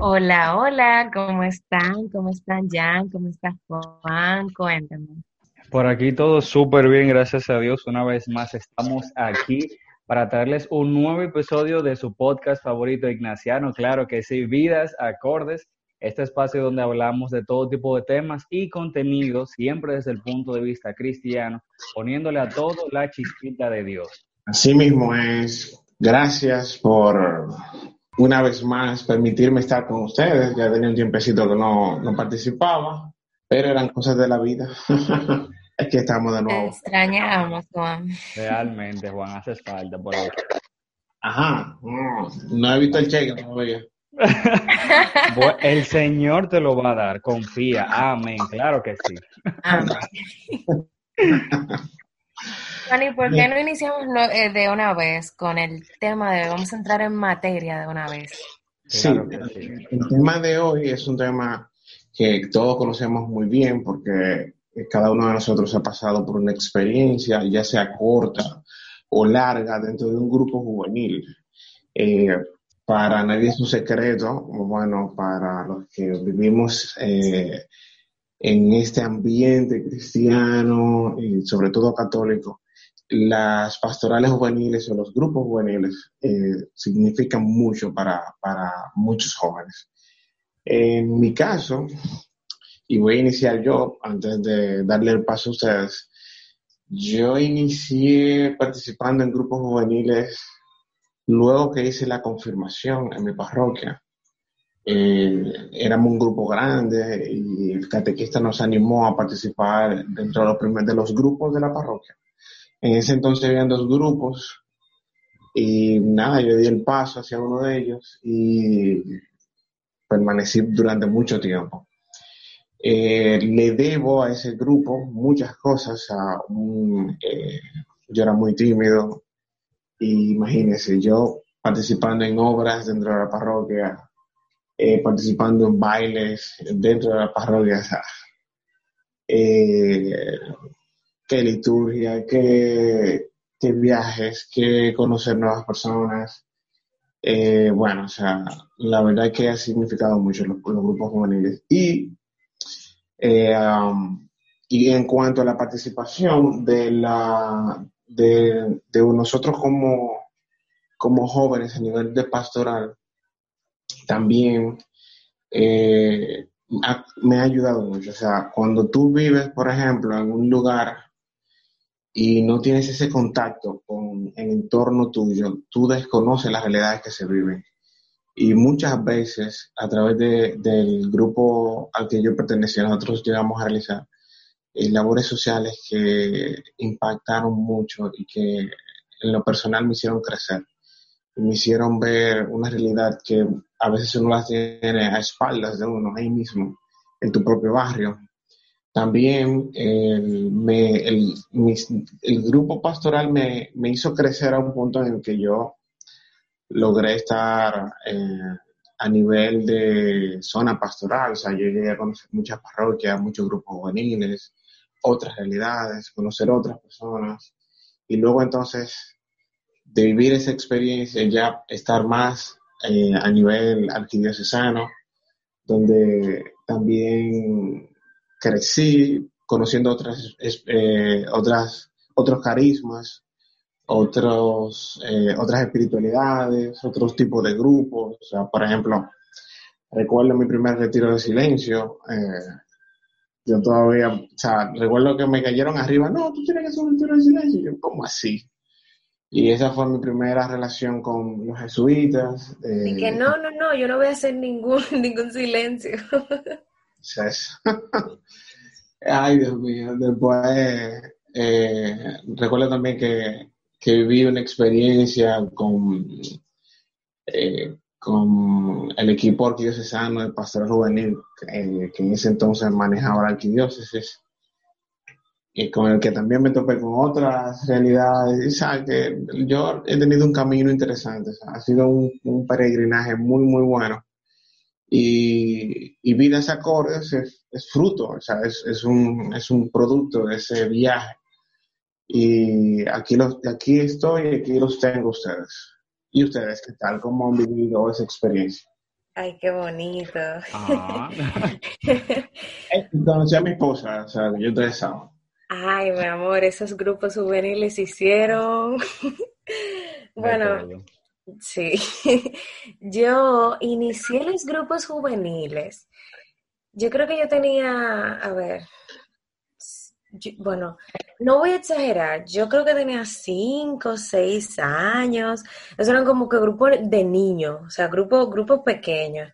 Hola, hola, ¿cómo están? ¿Cómo están, Jan? ¿Cómo estás, Juan? Cuéntame. Por aquí todo súper bien, gracias a Dios. Una vez más estamos aquí para traerles un nuevo episodio de su podcast favorito ignaciano, claro que sí, Vidas Acordes, este espacio donde hablamos de todo tipo de temas y contenidos, siempre desde el punto de vista cristiano, poniéndole a todo la chispita de Dios. Así mismo es. Gracias por una vez más permitirme estar con ustedes. Ya tenía un tiempecito que no, no participaba, pero eran cosas de la vida. Aquí estamos de Te nuevo. extrañamos, Juan. Realmente, Juan, hace falta por ahí. Ajá. No, no he visto el cheque todavía. El Señor te lo va a dar, confía. Amén, claro que sí. Amén. ¿y por qué no iniciamos eh, de una vez con el tema de vamos a entrar en materia de una vez? Sí, el tema de hoy es un tema que todos conocemos muy bien porque cada uno de nosotros ha pasado por una experiencia, ya sea corta o larga, dentro de un grupo juvenil. Eh, para nadie es un secreto, bueno, para los que vivimos eh, en este ambiente cristiano y sobre todo católico, las pastorales juveniles o los grupos juveniles eh, significan mucho para, para muchos jóvenes. En mi caso, y voy a iniciar yo antes de darle el paso a ustedes, yo inicié participando en grupos juveniles luego que hice la confirmación en mi parroquia. Eh, éramos un grupo grande y el catequista nos animó a participar dentro de los, primer- de los grupos de la parroquia. En ese entonces habían dos grupos y nada, yo di el paso hacia uno de ellos y permanecí durante mucho tiempo. Eh, le debo a ese grupo muchas cosas. Eh, yo era muy tímido y imagínense, yo participando en obras dentro de la parroquia, eh, participando en bailes dentro de la parroquia, qué liturgia, qué, qué viajes, qué conocer nuevas personas. Eh, bueno, o sea, la verdad es que ha significado mucho los, grupos juveniles. Y, eh, um, y en cuanto a la participación de, la, de, de nosotros como, como jóvenes a nivel de pastoral, también eh, me ha ayudado mucho. O sea, cuando tú vives, por ejemplo, en un lugar y no tienes ese contacto con el entorno tuyo, tú desconoces las realidades que se viven. Y muchas veces, a través de- del grupo al que yo pertenecía, nosotros llegamos a realizar eh, labores sociales que impactaron mucho y que en lo personal me hicieron crecer. Me hicieron ver una realidad que a veces uno la tiene a espaldas de uno, ahí mismo, en tu propio barrio. También el, me- el, el grupo pastoral me, me hizo crecer a un punto en el que yo logré estar eh, a nivel de zona pastoral, o sea, yo llegué a conocer muchas parroquias, muchos grupos juveniles, otras realidades, conocer otras personas, y luego entonces de vivir esa experiencia, ya estar más eh, a nivel arquidiocesano, donde también crecí conociendo otras, eh, otras, otros carismas, otros, eh, otras espiritualidades, otros tipos de grupos. O sea, por ejemplo, recuerdo mi primer retiro de silencio. eh, yo todavía, o sea, recuerdo que me cayeron arriba, no, tú tienes que hacer un retiro de silencio. Y yo, ¿cómo así? Y esa fue mi primera relación con los jesuitas. eh, Y que no, no, no, yo no voy a hacer ningún, ningún silencio. Ay, Dios mío. Después, eh, recuerdo también que, que viví una experiencia con, eh, con el equipo arquidiocesano de Pastoral Juvenil, eh, que en ese entonces manejaba la arquidiócesis, y con el que también me topé con otras realidades. Y sabes que yo he tenido un camino interesante, ha sido un, peregrinaje muy, muy bueno. Y, y Vidas Acordes es, es fruto, o sea, es, es, un, es un producto de ese viaje. Y aquí, los, aquí estoy y aquí los tengo ustedes. ¿Y ustedes qué tal? ¿Cómo han vivido esa experiencia? Ay, qué bonito. Ah. Conocí a mi esposa, o sea, yo te sábado. Ay, mi amor, esos grupos juveniles hicieron. bueno, sí. yo inicié los grupos juveniles. Yo creo que yo tenía, a ver, bueno, no voy a exagerar, yo creo que tenía cinco, seis años. Esos eran como que grupos de niños, o sea, grupos, grupos pequeños.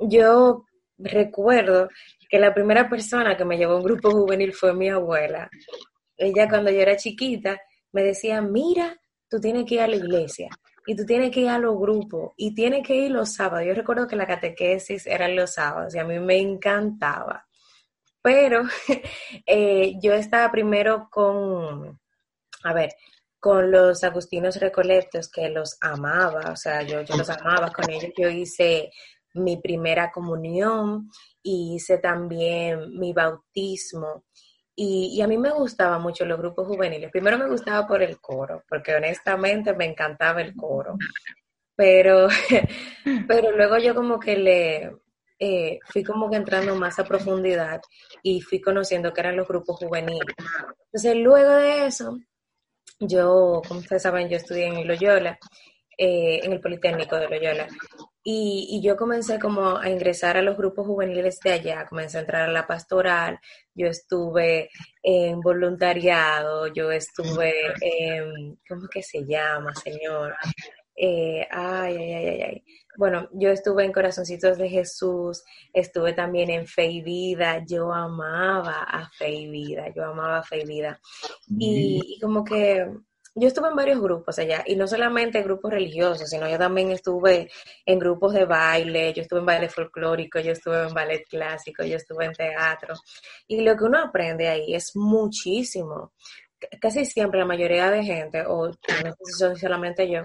Yo recuerdo que la primera persona que me llevó a un grupo juvenil fue mi abuela. Ella cuando yo era chiquita me decía, mira, tú tienes que ir a la iglesia y tú tienes que ir a los grupos y tienes que ir los sábados. Yo recuerdo que la catequesis era los sábados y a mí me encantaba. Pero eh, yo estaba primero con, a ver, con los agustinos recolectos que los amaba, o sea, yo, yo los amaba con ellos. Yo hice mi primera comunión y hice también mi bautismo. Y, a mí me gustaban mucho los grupos juveniles. Primero me gustaba por el coro, porque honestamente me encantaba el coro. Pero, pero luego yo como que le eh, fui como que entrando más a profundidad y fui conociendo que eran los grupos juveniles. Entonces luego de eso, yo, como ustedes saben, yo estudié en Loyola, eh, en el Politécnico de Loyola. Y, yo comencé como a ingresar a los grupos juveniles de allá, comencé a entrar a la pastoral, yo estuve en voluntariado, yo estuve en, ¿cómo que se llama, señor? Eh, ay, ay, ay, ay, Bueno, yo estuve en Corazoncitos de Jesús, estuve también en Fe y Vida, yo amaba a Fe y Vida, yo amaba a Fe y Vida. y como que yo estuve en varios grupos allá, y no solamente grupos religiosos, sino yo también estuve en grupos de baile, yo estuve en baile folclórico, yo estuve en ballet clásico, yo estuve en teatro. Y lo que uno aprende ahí es muchísimo. Casi siempre la mayoría de gente, o no sé si solamente yo,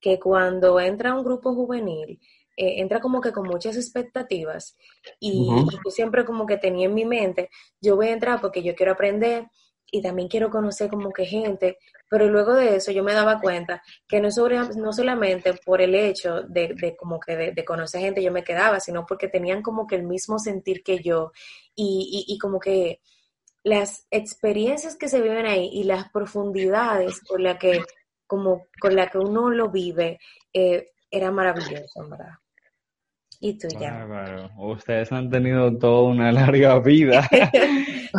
que cuando entra a un grupo juvenil, eh, entra como que con muchas expectativas y, y, yo siempre como que tenía en mi mente, yo voy a entrar porque yo quiero aprender y también quiero conocer como que gente, pero luego de eso yo me daba cuenta que no, no solamente por el hecho de, como que de, conocer gente yo me quedaba, sino porque tenían como que el mismo sentir que yo y, y, como que las experiencias que se viven ahí y las profundidades con la que como con la que uno lo vive eh, era maravilloso, verdad. Y tú ya. Ustedes han tenido toda una larga vida.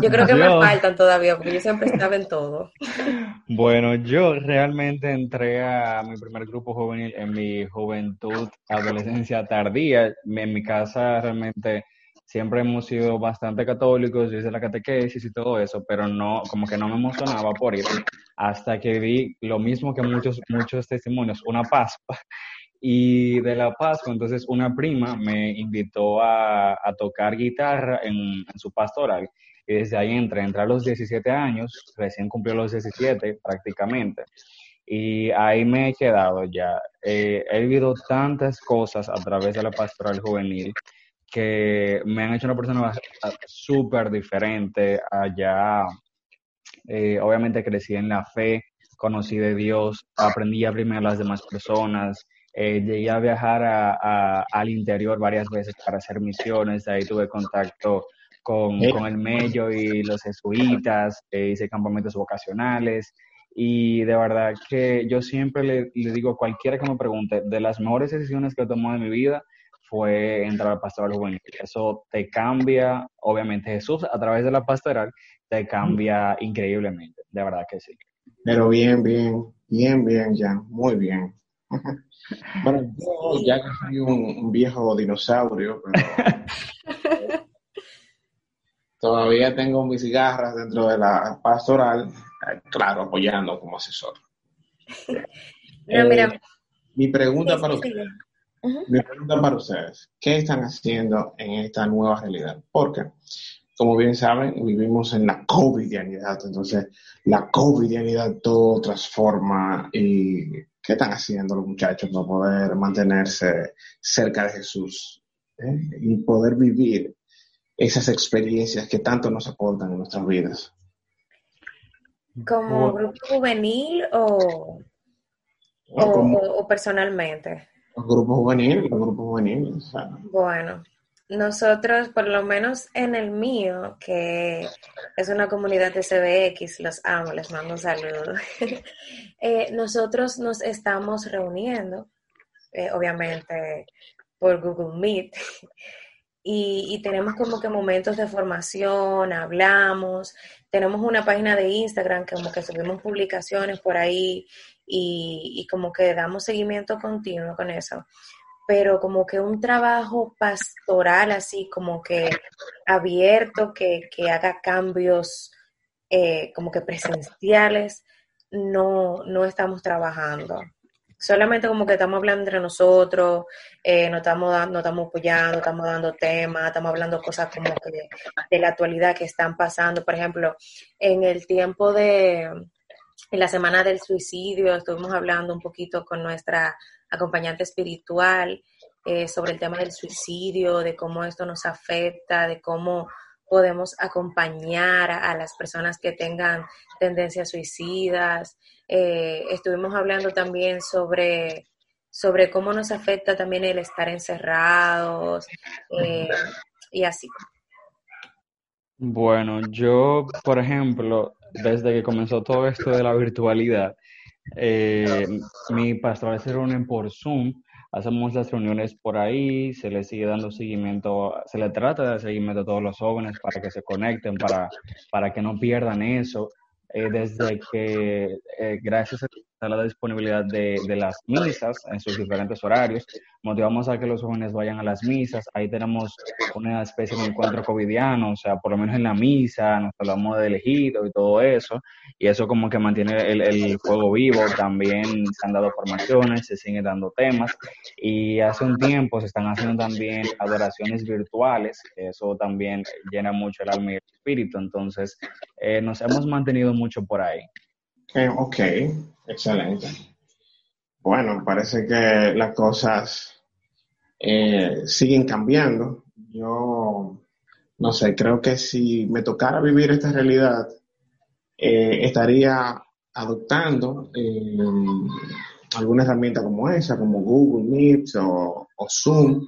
yo creo que me faltan todavía, porque yo siempre estaba en todo. bueno, yo realmente entré a mi primer grupo juvenil en mi juventud, adolescencia tardía. En mi casa realmente siempre hemos sido bastante católicos, yo hice la catequesis y todo eso, pero no, como que no me emocionaba por ir, hasta que vi lo mismo que muchos, muchos testimonios, una Pascua, y de La Paz, entonces una prima me invitó a, tocar guitarra en, su pastoral. Y desde ahí entré, entré a los 17 años, recién cumplió los 17 prácticamente. Y ahí me he quedado ya. Eh, he vivido tantas cosas a través de la pastoral juvenil que me han hecho una persona súper diferente. Allá, eh, obviamente crecí en la fe, conocí de Dios, aprendí a abrirme a las demás personas, eh, llegué a viajar al interior varias veces para hacer misiones, ahí tuve contacto con, el Mello y los jesuitas, eh, hice campamentos vocacionales y de verdad que yo siempre le, digo a cualquiera que me pregunte, de las mejores decisiones que he tomado en mi vida fue entrar al pastoral juvenil. Eso te cambia, obviamente Jesús a través de la pastoral te cambia increíblemente, de verdad que sí. Pero bien, bien, bien, bien, ya, muy bien. Bueno, yo ya que soy un, viejo dinosaurio, pero todavía tengo mis cigarras dentro de la pastoral, eh, claro, apoyando como asesor. mira, eh, mi pregunta para usted, Mi pregunta para ustedes, ¿qué están haciendo en esta nueva realidad? Porque, como bien saben, vivimos en la covidianidad, entonces la covidianidad todo transforma y ¿qué están haciendo los muchachos para poder mantenerse cerca de Jesús eh? y poder vivir esas experiencias que tanto nos aportan en nuestras vidas? ¿Como grupo juvenil o, o, personalmente? Los grupos juveniles, los grupos juveniles. Bueno, nosotros, por lo menos en el mío, que es una comunidad de CBX, los amo, les mando un saludo. Eh, nosotros nos estamos reuniendo, eh, obviamente por Google Meet, y, tenemos como que momentos de formación, hablamos, tenemos una página de Instagram que como que subimos publicaciones por ahí y, y como que damos seguimiento continuo con eso pero como que un trabajo pastoral así, como que abierto, que, que haga cambios eh, como que presenciales, no, no estamos trabajando solamente como que estamos hablando entre nosotros, eh, nos, estamos dando, estamos apoyando, estamos dando temas, estamos hablando cosas como que de, la actualidad que están pasando. Por ejemplo, en el tiempo de, en la semana del suicidio, estuvimos hablando un poquito con nuestra acompañante espiritual eh, sobre el tema del suicidio, de cómo esto nos afecta, de cómo podemos acompañar a, las personas que tengan tendencias suicidas. Eh, estuvimos hablando también sobre, sobre cómo nos afecta también el estar encerrados eh, y así. Bueno, yo, por ejemplo, desde que comenzó todo esto de la virtualidad, eh, mi pastoral se reúnen por Zoom hacemos las reuniones por ahí, se le sigue dando seguimiento, se le trata de dar seguimiento a todos los jóvenes para que se conecten, para, para que no pierdan eso. Eh, desde que, eh, gracias a la disponibilidad de, de, las misas en sus diferentes horarios, motivamos a que los jóvenes vayan a las misas. Ahí tenemos una especie de encuentro covidiano, o sea, por lo menos en la misa nos hablamos de elegido y todo eso, y eso como que mantiene el, el fuego vivo. También se han dado formaciones, se siguen dando temas, y hace un tiempo se están haciendo también adoraciones virtuales, eso también llena mucho el alma y el espíritu, entonces eh, nos hemos mantenido mucho por ahí. Eh, ok, excelente. Bueno, parece que las cosas eh, siguen cambiando. Yo, no sé, creo que si me tocara vivir esta realidad, eh, estaría adoptando eh, alguna herramienta como esa, como Google Meet o, o, Zoom.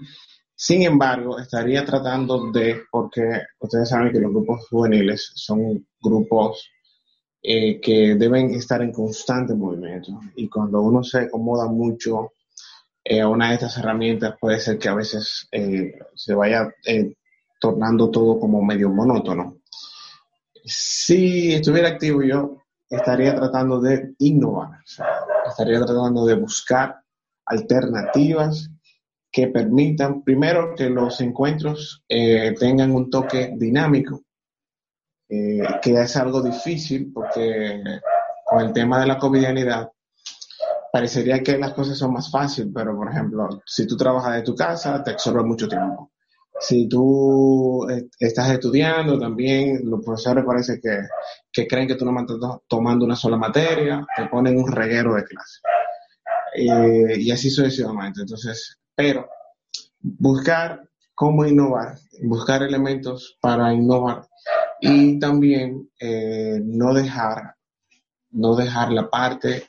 Sin embargo, estaría tratando de, porque ustedes saben que los grupos juveniles son grupos eh, que deben estar en constante movimiento. Y cuando uno se acomoda mucho eh, a una de estas herramientas, puede ser que a veces eh, se vaya tornando todo como medio monótono. Si estuviera activo yo, estaría tratando de innovar, estaría tratando de buscar alternativas que permitan, primero, que los encuentros tengan un toque dinámico, eh, que es algo difícil porque con el tema de la covidianidad parecería que las cosas son más fáciles, pero por ejemplo, si tú trabajas de tu casa, te absorbe mucho tiempo. Si tú eh, estás estudiando, también los profesores parece que, que creen que tú no estás tomando una sola materia, te ponen un reguero de clase. Eh, y así sucesivamente. Entonces, pero buscar cómo innovar, buscar elementos para innovar y también eh, no dejar no dejar la parte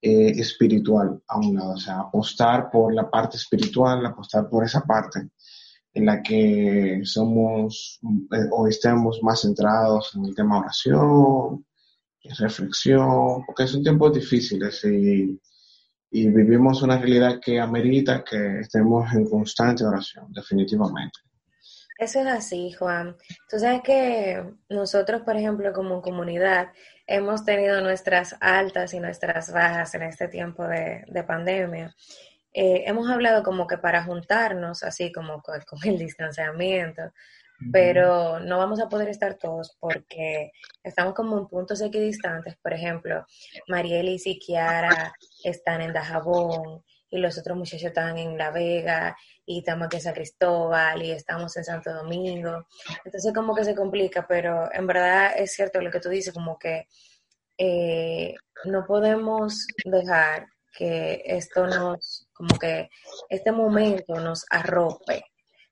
eh, espiritual a un lado, o sea, apostar por la parte espiritual, apostar por esa parte en la que somos eh, o estemos más centrados en el tema oración, reflexión, porque son tiempos difíciles y, y vivimos una realidad que amerita que estemos en constante oración, definitivamente. Eso es así, Juan. Tú sabes que nosotros, por ejemplo, como comunidad, hemos tenido nuestras altas y nuestras bajas en este tiempo de, pandemia. Eh, hemos hablado como que para juntarnos, así como con, el distanciamiento, pero no vamos a poder estar todos porque estamos como en puntos equidistantes. Por ejemplo, Mariel y Siquiara están en Dajabón, y los otros muchachos están en La Vega y estamos aquí en San Cristóbal y estamos en Santo Domingo. Entonces como que se complica, pero en verdad es cierto lo que tú dices, como que eh, no podemos dejar que esto nos, como que este momento nos arrope.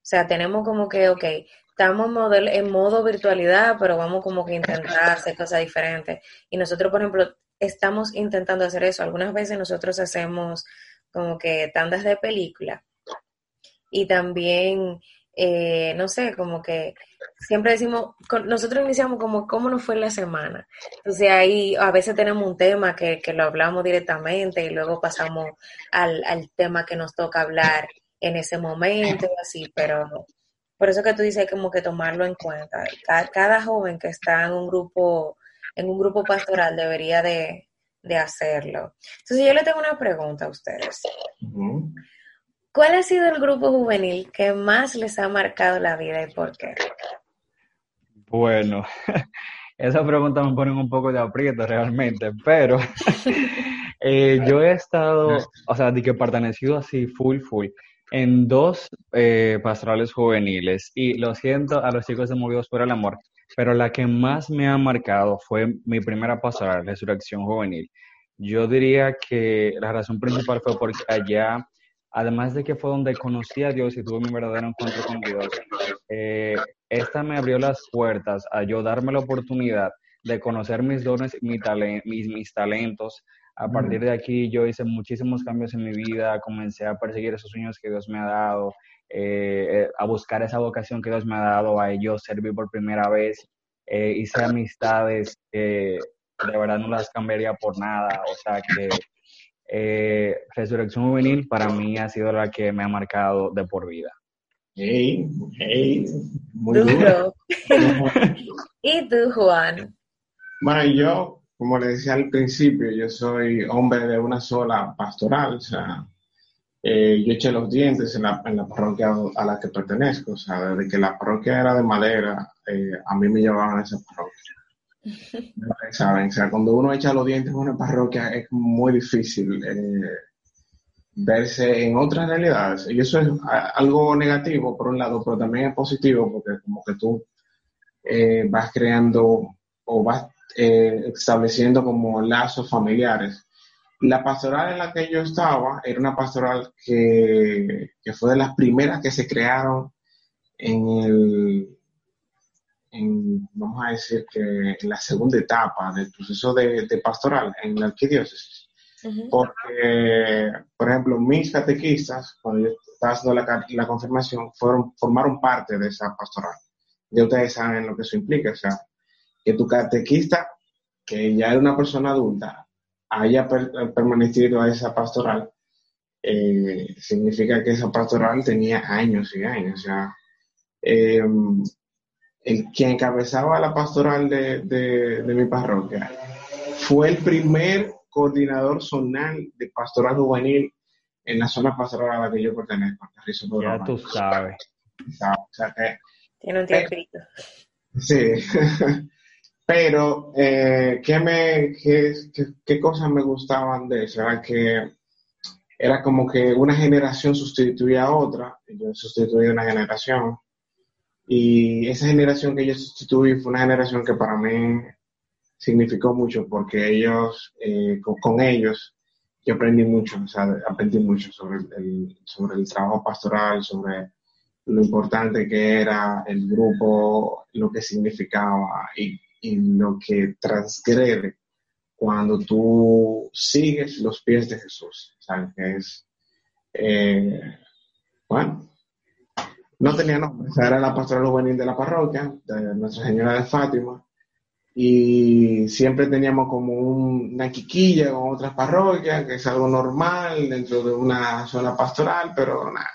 O sea, tenemos como que, ok, estamos en modo virtualidad, pero vamos como que intentar hacer cosas diferentes. Y nosotros, por ejemplo, estamos intentando hacer eso. Algunas veces nosotros hacemos como que tandas de película y también, eh, no sé, como que siempre decimos, nosotros iniciamos como cómo nos fue la semana. Entonces ahí a veces tenemos un tema que, que lo hablamos directamente y luego pasamos al, al, tema que nos toca hablar en ese momento así, pero por eso que tú dices como que tomarlo en cuenta. Cada, cada joven que está en un grupo, en un grupo pastoral debería de, de hacerlo. Entonces yo le tengo una pregunta a ustedes. ¿Cuál ha sido el grupo juvenil que más les ha marcado la vida y por qué? Bueno, esa pregunta me pone un poco de aprieto realmente, pero eh, yo he estado, o sea, de que he pertenecido así full, full, en dos eh, pastorales juveniles y lo siento a los chicos de Movidos por el Amor, pero la que más me ha marcado fue mi primera pastoral, Resurrección Juvenil. Yo diría que la razón principal fue porque allá, además de que fue donde conocí a Dios y tuve mi verdadero encuentro con Dios, eh, esta me abrió las puertas a yo darme la oportunidad de conocer mis dones, mis, mis talentos, a partir de aquí yo hice muchísimos cambios en mi vida, comencé a perseguir esos sueños que Dios me ha dado, eh, eh, a buscar esa vocación que Dios me ha dado, a ellos servir por primera vez, eh, hice amistades que de verdad no las cambiaría por nada, o sea que Resurrección Juvenil para mí ha sido la que me ha marcado de por vida. Hey, hey, muy duro. ¿Y tú, Juan? Bueno, yo como le decía al principio, yo soy hombre de una sola pastoral, o sea, eh, yo eché los dientes en la, en la, parroquia a la que pertenezco, o sea, desde que la parroquia era de madera, eh, a mí me llevaban a esa parroquia. ¿Saben? O sea, cuando uno echa los dientes en una parroquia es muy difícil eh, verse en otras realidades. Y eso es algo negativo, por un lado, pero también es positivo porque como que tú vas creando o vas estableciendo como lazos familiares. La pastoral en la que yo estaba era una pastoral que, que fue de las primeras que se crearon en el, en, vamos a decir que en la segunda etapa del proceso de, de pastoral en la arquidiócesis. Porque, por ejemplo, mis catequistas, cuando yo estaba haciendo la, la confirmación, fueron, formaron parte de esa pastoral. Ya ustedes saben lo que eso implica, o sea, que tu catequista, que ya era una persona adulta, haya permanecido a esa pastoral, eh, significa que esa pastoral tenía años y años. O sea, em, el quien encabezaba la pastoral de, de, mi parroquia fue el primer coordinador zonal de pastoral juvenil en la zona pastoral a la que yo pertenezco. Ya tú sabes. O sea, que, Tiene un tiempito. Sí. Pero, eh, ¿qué, me, qué, qué, cosas me gustaban de eso? Era que era como que una generación sustituía a otra, yo sustituí una generación, y esa generación que yo sustituí fue una generación que para mí significó mucho, porque ellos, eh, con, ellos, yo aprendí mucho, o sea, aprendí mucho sobre el, sobre el trabajo pastoral, sobre lo importante que era el grupo, lo que significaba y en lo que transgrede cuando tú sigues los pies de Jesús. ¿Sabes? Que es, eh, bueno, no tenía nombre, era la pastoral juvenil de la parroquia, de Nuestra Señora de Fátima, y siempre teníamos como una quiquilla con otras parroquias, que es algo normal dentro de una zona pastoral, pero nada,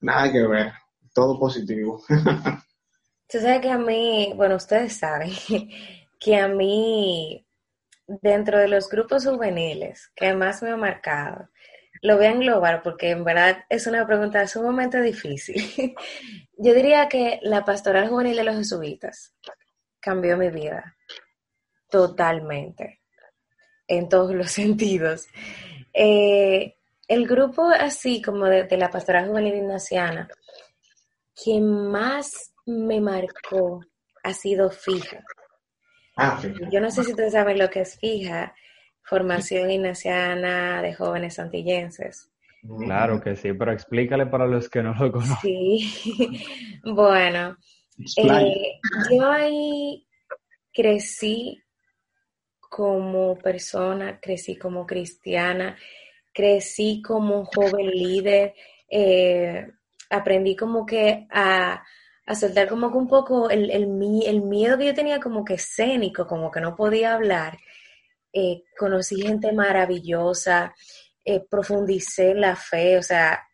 nada que ver, todo positivo. Tú sabes que a mí, bueno, ustedes saben que a mí, dentro de los grupos juveniles que más me ha marcado, lo voy a englobar porque en verdad es una pregunta sumamente difícil. Yo diría que la pastoral juvenil de los jesuitas cambió mi vida totalmente, en todos los sentidos. Eh, el grupo así como de, la pastoral juvenil ignaciana que más me marcó ha sido fija. Ah, Yo no sé si ustedes saben lo que es fija, formación ignaciana de jóvenes antillenses. Claro que sí, pero explícale para los que no lo conocen. Sí, bueno, eh, yo ahí crecí como persona, crecí como cristiana, crecí como un joven líder, eh, aprendí como que a, soltar como que un poco el, el, miedo que yo tenía como que escénico, como que no podía hablar. Eh, conocí gente maravillosa, eh, profundicé en la fe, o sea,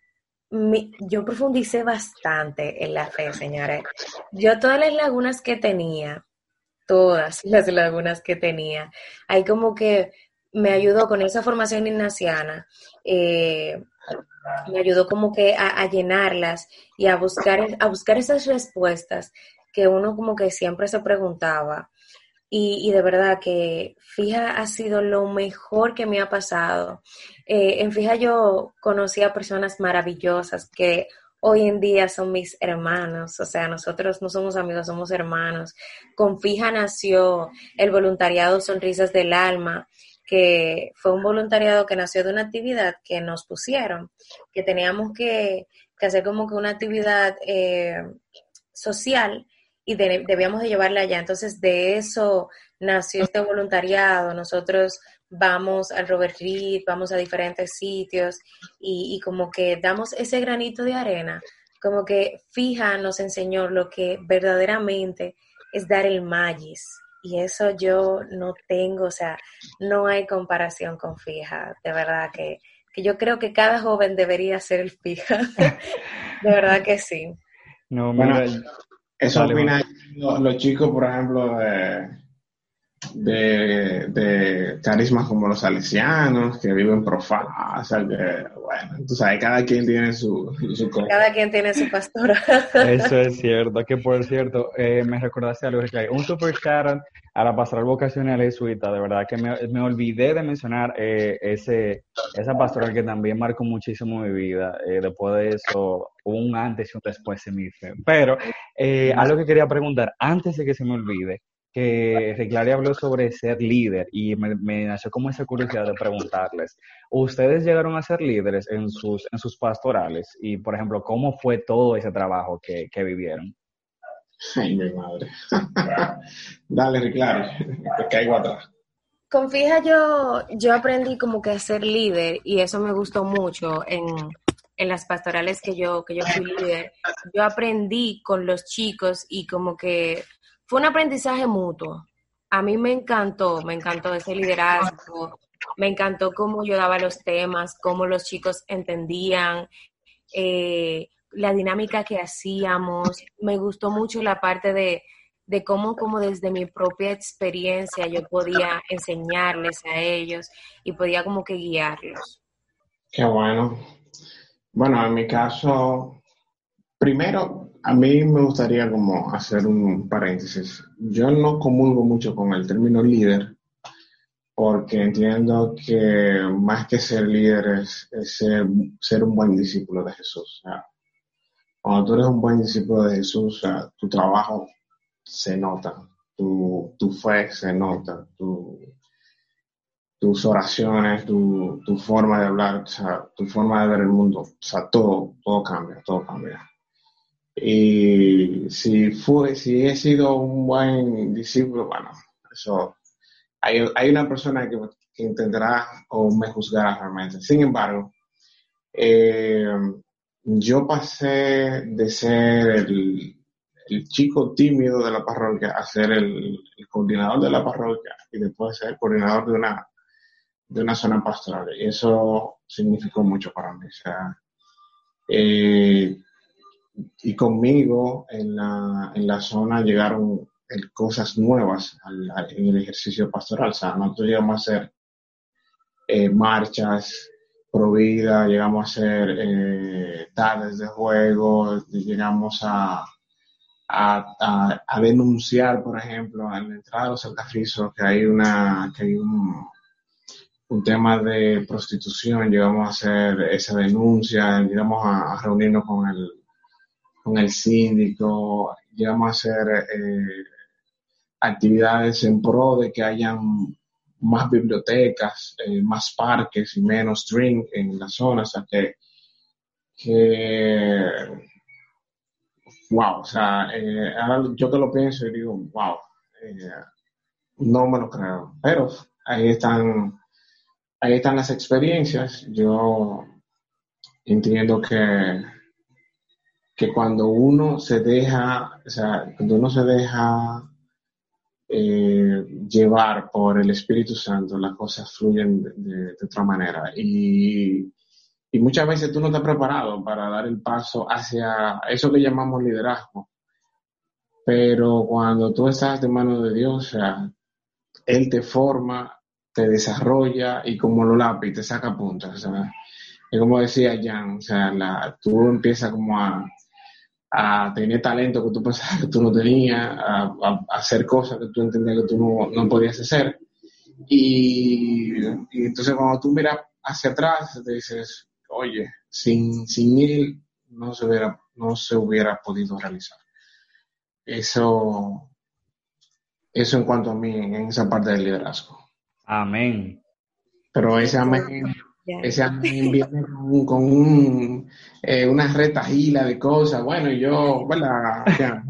yo profundicé bastante en la fe, señores. Yo todas las lagunas que tenía, todas las lagunas que tenía, ahí como que me ayudó con esa formación ignaciana, eh, me ayudó como que a, llenarlas y a buscar, a buscar esas respuestas que uno como que siempre se preguntaba. Y, de verdad que Fija ha sido lo mejor que me ha pasado. Eh, en Fija yo conocí a personas maravillosas que hoy en día son mis hermanos, o sea, nosotros no somos amigos, somos hermanos. Con Fija nació el voluntariado Sonrisas del Alma, que fue un voluntariado que nació de una actividad que nos pusieron, que teníamos que, hacer como que una actividad eh, social y debíamos de llevarla allá. Entonces de eso nació este voluntariado. Nosotros vamos al Robert Reed, vamos a diferentes sitios y, como que damos ese granito de arena, como que fija nos enseñó lo que verdaderamente es dar el magis. Y eso yo no tengo, o sea, no hay comparación con fija. De verdad que, que yo creo que cada joven debería ser el fija. de verdad que sí. No, mira, eso opinan los, chicos, por ejemplo, de, de, carismas como los salesianos, que viven profanos, o sea, que, bueno, tú sabes, cada quien tiene su, su Cada quien tiene su pastora. Eso es cierto, que por cierto, eh, me recordaste algo, que hay un super shout a la pastoral vocacional jesuita, de verdad que me, me olvidé de mencionar eh, ese, esa pastoral que también marcó muchísimo mi vida, eh, después de eso, un antes y un después se me hizo. Pero eh, algo que quería preguntar, antes de que se me olvide, que Reclari habló sobre ser líder y me, nació como esa curiosidad de preguntarles, ¿ustedes llegaron a ser líderes en sus, en sus pastorales? Y, por ejemplo, ¿cómo fue todo ese trabajo que, que vivieron? Ay, mi madre. Dale, Reclari, te caigo atrás. Con fija yo, yo aprendí como que a ser líder y eso me gustó mucho en, en las pastorales que yo, que yo fui líder. Yo aprendí con los chicos y como que fue un aprendizaje mutuo. A mí me encantó, me encantó ese liderazgo, me encantó cómo yo daba los temas, cómo los chicos entendían, eh, la dinámica que hacíamos. Me gustó mucho la parte de, de cómo, como desde mi propia experiencia yo podía enseñarles a ellos y podía como que guiarlos. Qué bueno. Bueno, en mi caso, primero, a mí me gustaría como hacer un paréntesis. Yo no comulgo mucho con el término líder porque entiendo que más que ser líder es, ser, un buen discípulo de Jesús. cuando tú eres un buen discípulo de Jesús, tu trabajo se nota, tu, tu fe se nota, tu, tus oraciones, tu, tu forma de hablar, tu forma de ver el mundo, o sea, todo, todo cambia, todo cambia. Y si fue, si he sido un buen discípulo, bueno, eso, hay, hay una persona que, intentará o me juzgará realmente. Sin embargo, eh, yo pasé de ser el, el, chico tímido de la parroquia a ser el, coordinador de la parroquia y después ser coordinador de una, de una zona pastoral. Y eso significó mucho para mí. Eh, y conmigo en la, en la zona llegaron cosas nuevas en el ejercicio pastoral. O sea, nosotros llegamos a hacer eh, marchas pro vida, llegamos a hacer eh, tardes de juego, llegamos a, a, a, denunciar, por ejemplo, en la entrada de los alcafrizos que hay una, que hay un, un tema de prostitución, llegamos a hacer esa denuncia, llegamos a, reunirnos con el, con el síndico, llegamos a hacer eh, actividades en pro de que hayan más bibliotecas, eh, más parques y menos drink en la zona, o sea que, wow, o sea, eh, ahora yo que lo pienso y digo, wow, no me lo creo, pero ahí están, ahí están las experiencias, yo entiendo que, que cuando uno se deja, o sea, cuando uno se deja eh, llevar por el Espíritu Santo, las cosas fluyen de, otra manera. Y, y, muchas veces tú no estás preparado para dar el paso hacia eso que llamamos liderazgo. Pero cuando tú estás de mano de Dios, o sea, Él te forma, te desarrolla y como lo lápiz te saca puntas. O sea, es como decía Jan, o sea, tú empiezas como a, a tener talento que tú pensabas que tú no tenías, a, hacer cosas que tú entendías que tú no, no podías hacer. Y, entonces cuando tú miras hacia atrás, te dices, oye, sin, sin él no se, hubiera, no se hubiera podido realizar. Eso, eso en cuanto a mí, en esa parte del liderazgo. Amén. Pero ese amén ese viene con, un, eh, una retahila de cosas. Bueno, y yo, ¿verdad?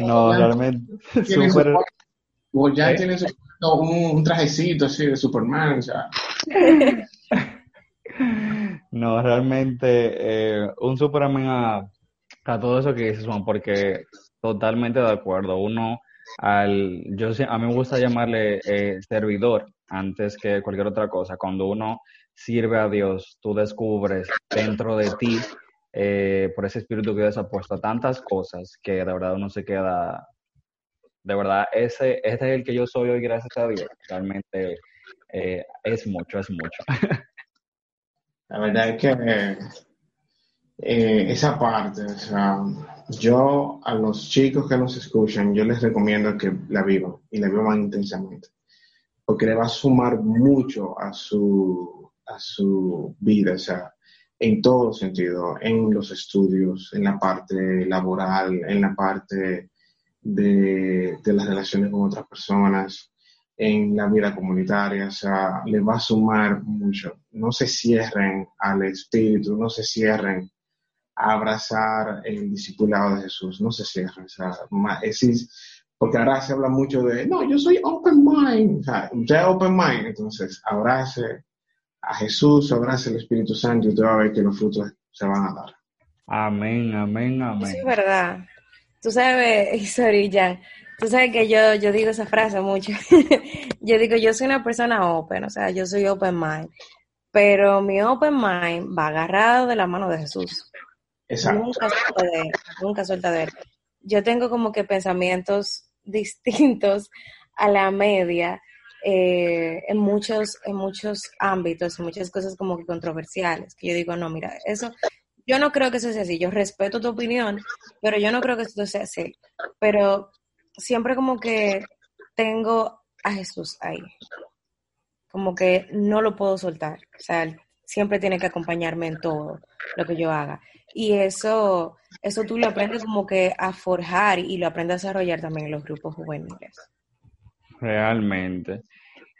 no, realmente. o ya ¿Eh? tiene un, trajecito así de Superman, o sea. No, realmente eh, un Superman a, a, todo eso que dices, Juan, porque totalmente de acuerdo. Uno, al, yo a mí me gusta llamarle eh, servidor antes que cualquier otra cosa. Cuando uno sirve a Dios, tú descubres dentro de ti, eh, por ese espíritu que Dios ha puesto, tantas cosas que de verdad uno se queda, de verdad, ese, ese es el que yo soy hoy gracias a Dios. Realmente eh, es mucho, es mucho. La verdad es que eh, esa parte, o sea, yo a los chicos que nos escuchan, yo les recomiendo que la vivan y la vivan intensamente porque le va a sumar mucho a su, a su vida, o sea, en todo sentido, en los estudios, en la parte laboral, en la parte de, de las relaciones con otras personas, en la vida comunitaria, o sea, le va a sumar mucho. No se cierren al espíritu, no se cierren a abrazar el discipulado de Jesús, no se cierren, o sea, es, porque ahora se habla mucho de, no, yo soy open mind, o sea, usted es open mind, entonces abrace a Jesús, abrace al Espíritu Santo y usted va a ver que los frutos se van a dar. Amén, amén, amén. Eso es verdad. Tú sabes, Sorilla, tú sabes que yo, yo digo esa frase mucho. yo digo, yo soy una persona open, o sea, yo soy open mind, pero mi open mind va agarrado de la mano de Jesús. Exacto. Nunca suelta de él, nunca suelta de él. Yo tengo como que pensamientos distintos a la media eh, en, muchos, en muchos ámbitos, muchas cosas como que controversiales, que yo digo, no, mira, eso, yo no creo que eso sea así, yo respeto tu opinión, pero yo no creo que esto sea así, pero siempre como que tengo a Jesús ahí, como que no lo puedo soltar, o sea, siempre tiene que acompañarme en todo lo que yo haga. Y eso, eso tú lo aprendes como que a forjar y lo aprendes a desarrollar también en los grupos juveniles. Realmente.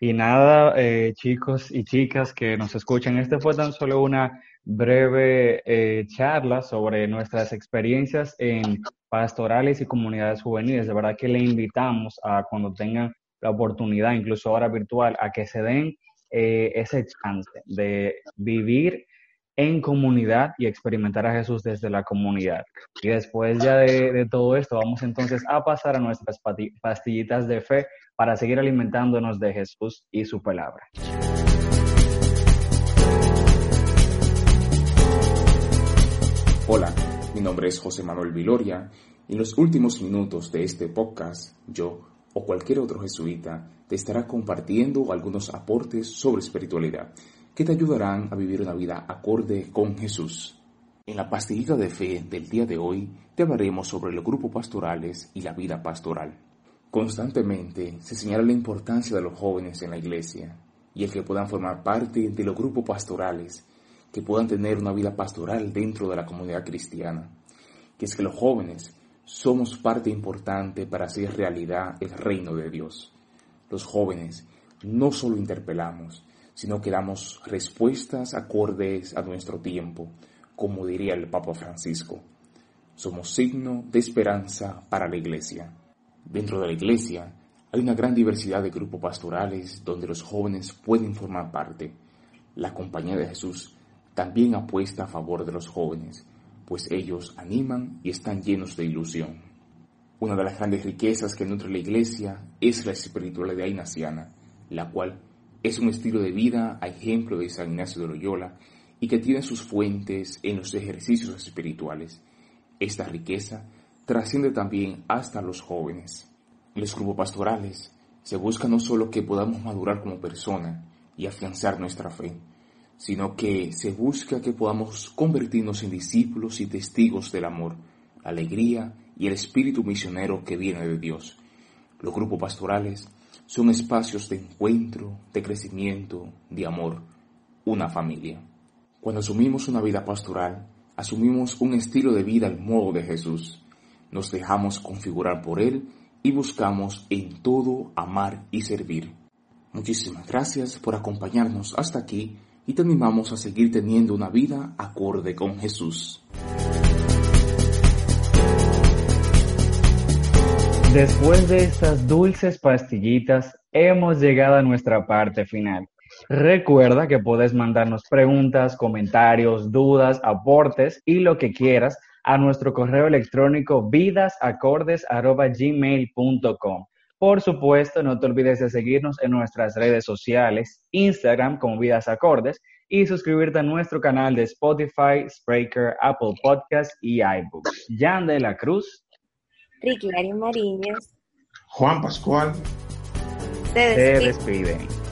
Y nada, eh, chicos y chicas que nos escuchan, este fue tan solo una breve eh, charla sobre nuestras experiencias en pastorales y comunidades juveniles. De verdad que le invitamos a cuando tengan la oportunidad, incluso ahora virtual, a que se den eh, ese chance de vivir en comunidad y experimentar a Jesús desde la comunidad. Y después ya de, todo esto, vamos entonces a pasar a nuestras pastillitas de fe para seguir alimentándonos de Jesús y su palabra. Hola, mi nombre es José Manuel Viloria y en los últimos minutos de este podcast, yo o cualquier otro jesuita te estará compartiendo algunos aportes sobre espiritualidad que te ayudarán a vivir una vida acorde con Jesús. En la pastillita de fe del día de hoy te hablaremos sobre los grupos pastorales y la vida pastoral. Constantemente se señala la importancia de los jóvenes en la iglesia y el que puedan formar parte de los grupos pastorales, que puedan tener una vida pastoral dentro de la comunidad cristiana, que es que los jóvenes somos parte importante para hacer realidad el reino de Dios. Los jóvenes no solo interpelamos, sino que damos respuestas acordes a nuestro tiempo, como diría el Papa Francisco. Somos signo de esperanza para la Iglesia. Dentro de la Iglesia hay una gran diversidad de grupos pastorales donde los jóvenes pueden formar parte. La Compañía de Jesús también apuesta a favor de los jóvenes, pues ellos animan y están llenos de ilusión. Una de las grandes riquezas que nutre la Iglesia es la espiritualidad ignaciana, la cual es un estilo de vida a ejemplo de San Ignacio de Loyola y que tiene sus fuentes en los ejercicios espirituales. Esta riqueza trasciende también hasta los jóvenes. En los grupos pastorales se busca no solo que podamos madurar como persona y afianzar nuestra fe, sino que se busca que podamos convertirnos en discípulos y testigos del amor, la alegría y el espíritu misionero que viene de Dios. Los grupos pastorales son espacios de encuentro, de crecimiento, de amor, una familia. Cuando asumimos una vida pastoral, asumimos un estilo de vida al modo de Jesús. Nos dejamos configurar por Él y buscamos en todo amar y servir. Muchísimas gracias por acompañarnos hasta aquí y te animamos a seguir teniendo una vida acorde con Jesús. Después de estas dulces pastillitas, hemos llegado a nuestra parte final. Recuerda que puedes mandarnos preguntas, comentarios, dudas, aportes y lo que quieras a nuestro correo electrónico vidasacordes.gmail.com. Por supuesto, no te olvides de seguirnos en nuestras redes sociales, Instagram como Vidas Acordes y suscribirte a nuestro canal de Spotify, Spreaker, Apple Podcasts y iBooks. Jan de la Cruz Ricky Mariñez. Juan Pascual. Se se despide. despide.